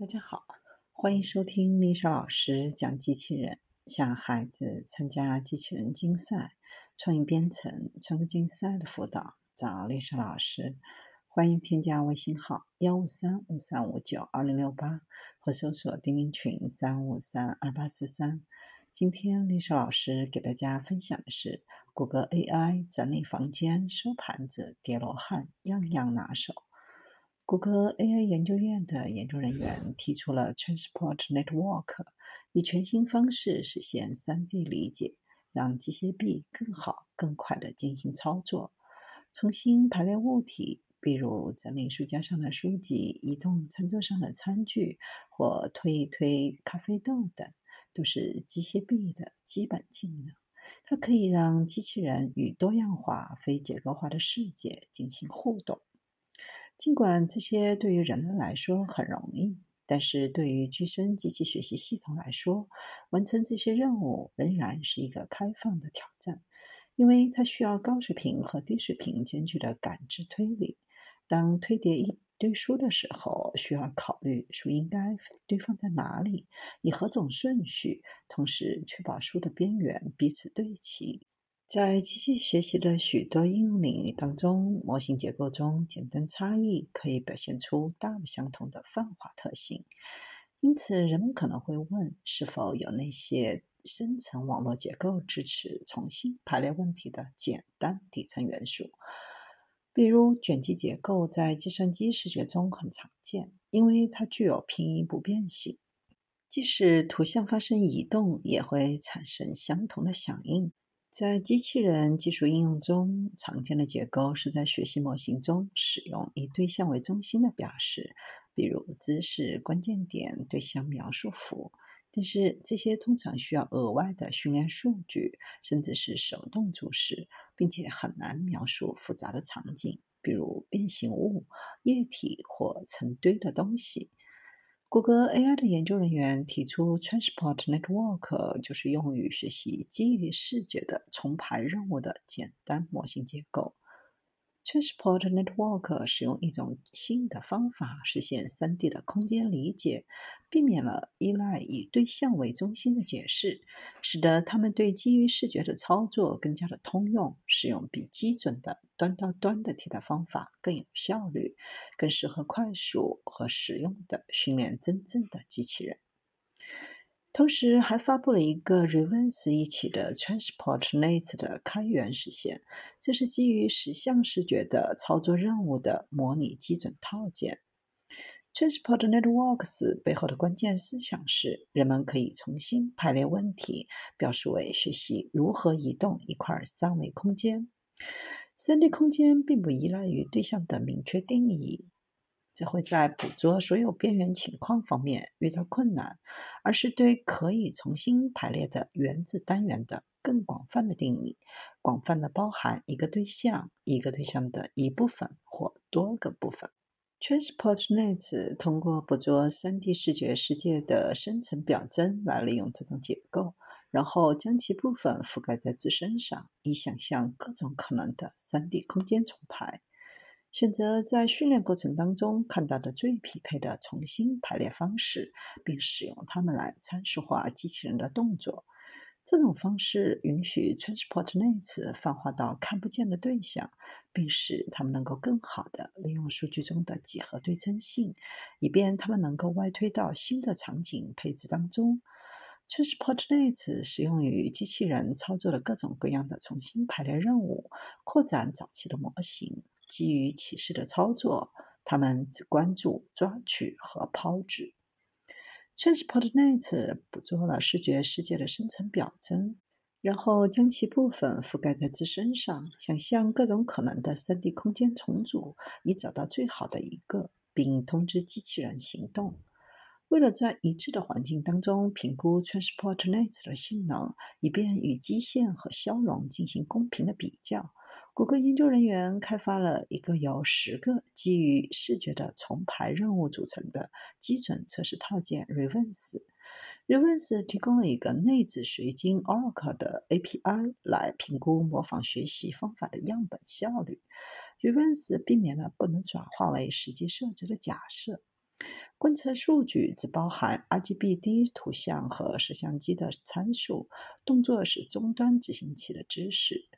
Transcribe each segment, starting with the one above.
大家好，欢迎收听丽莎老师讲机器人。向孩子参加机器人竞赛、创意编程、创客竞赛的辅导，找丽莎老师。欢迎添加微信号幺五三五三五九二零六八，或搜索钉钉群三五三二八四三。今天丽莎老师给大家分享的是谷歌 AI 整理房间、收盘子、叠罗汉，样样拿手。谷歌 AI 研究院的研究人员提出了 Transport Network，以全新方式实现 3D 理解，让机械臂更好、更快地进行操作。重新排列物体，比如整理书架上的书籍、移动餐桌上的餐具或推一推咖啡豆等，都是机械臂的基本技能。它可以让机器人与多样化、非结构化的世界进行互动。尽管这些对于人类来说很容易，但是对于具身机器学习系统来说，完成这些任务仍然是一个开放的挑战，因为它需要高水平和低水平兼具的感知推理。当推叠一堆书的时候，需要考虑书应该堆放在哪里，以何种顺序，同时确保书的边缘彼此对齐。在机器学习的许多应用领域当中，模型结构中简单差异可以表现出大不相同的泛化特性。因此，人们可能会问：是否有那些深层网络结构支持重新排列问题的简单底层元素？比如，卷积结构在计算机视觉中很常见，因为它具有平移不变性，即使图像发生移动，也会产生相同的响应。在机器人技术应用中，常见的结构是在学习模型中使用以对象为中心的表示，比如知识、关键点、对象描述符。但是这些通常需要额外的训练数据，甚至是手动注释，并且很难描述复杂的场景，比如变形物、液体或成堆的东西。谷歌 AI 的研究人员提出，Transport Network 就是用于学习基于视觉的重排任务的简单模型结构。Transport Network 使用一种新的方法实现 3D 的空间理解，避免了依赖以对象为中心的解释，使得他们对基于视觉的操作更加的通用。使用比基准的端到端的替代方法更有效率，更适合快速和实用的训练真正的机器人。同时，还发布了一个 Revance 一起的 TransportNet 的开源实现，这是基于实像视觉的操作任务的模拟基准套件。TransportNetworks 背后的关键思想是，人们可以重新排列问题，表示为学习如何移动一块三维空间。3D 空间并不依赖于对象的明确定义。这会在捕捉所有边缘情况方面遇到困难，而是对可以重新排列的原子单元的更广泛的定义，广泛的包含一个对象、一个对象的一部分或多个部分。TransportNet 通过捕捉 3D 视觉世界的深层表征来利用这种结构，然后将其部分覆盖在自身上，以想象各种可能的 3D 空间重排。选择在训练过程当中看到的最匹配的重新排列方式，并使用它们来参数化机器人的动作。这种方式允许 Transport Nets 泛化到看不见的对象，并使它们能够更好地利用数据中的几何对称性，以便它们能够外推到新的场景配置当中。Transport Nets 使用于机器人操作的各种各样的重新排列任务，扩展早期的模型。基于启示的操作，他们只关注抓取和抛掷。TransportNet 捕捉了视觉世界的深层表征，然后将其部分覆盖在自身上，想象各种可能的 3D 空间重组，以找到最好的一个，并通知机器人行动。为了在一致的环境当中评估 TransportNet 的性能，以便与基线和消融进行公平的比较，谷歌研究人员开发了一个由十个基于视觉的重排任务组成的基准测试套件 （ReVens）。ReVens 提供了一个内置随机 Oracle 的 API 来评估模仿学习方法的样本效率。ReVens 避免了不能转化为实际设置的假设。观测数据只包含 RGBD 图像和摄像机的参数，动作是终端执行器的知识。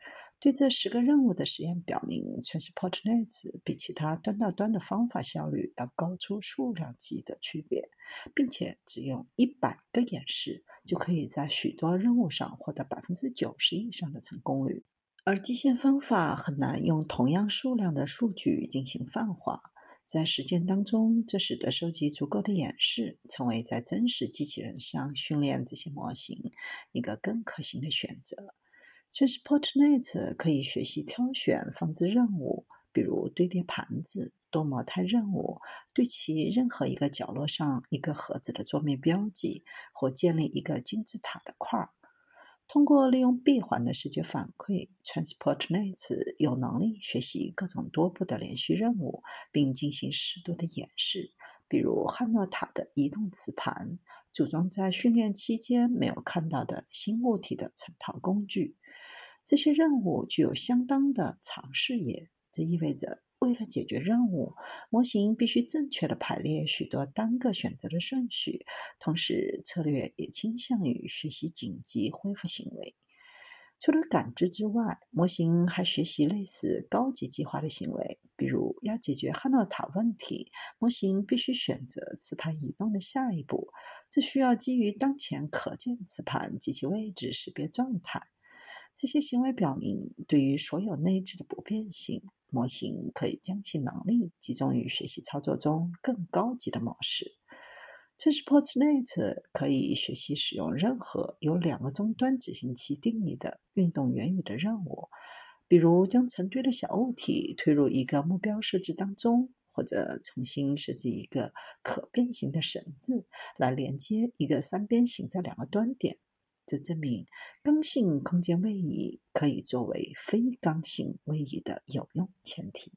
对这十个任务的实验表明，TransportNet 比其他端到端的方法效率要高出数量级的区别，并且只用一百个演示就可以在许多任务上获得百分之九十以上的成功率。而基线方法很难用同样数量的数据进行泛化，在实践当中，这使得收集足够的演示成为在真实机器人上训练这些模型一个更可行的选择。TransportNet 可以学习挑选放置任务，比如堆叠盘子、多模态任务、对其任何一个角落上一个盒子的桌面标记，或建立一个金字塔的块儿。通过利用闭环的视觉反馈，TransportNet 有能力学习各种多步的连续任务，并进行适度的演示，比如汉诺塔的移动磁盘。组装在训练期间没有看到的新物体的成套工具，这些任务具有相当的长视野。这意味着，为了解决任务，模型必须正确的排列许多单个选择的顺序，同时策略也倾向于学习紧急恢复行为。除了感知之外，模型还学习类似高级计划的行为，比如要解决汉诺塔问题，模型必须选择磁盘移动的下一步，这需要基于当前可见磁盘及其位置识别状态。这些行为表明，对于所有内置的不变性，模型可以将其能力集中于学习操作中更高级的模式。TransportNet 可以学习使用任何由两个终端执行器定义的运动元宇的任务，比如将成堆的小物体推入一个目标设置当中，或者重新设置一个可变形的绳子来连接一个三边形的两个端点。这证明刚性空间位移可以作为非刚性位移的有用前提。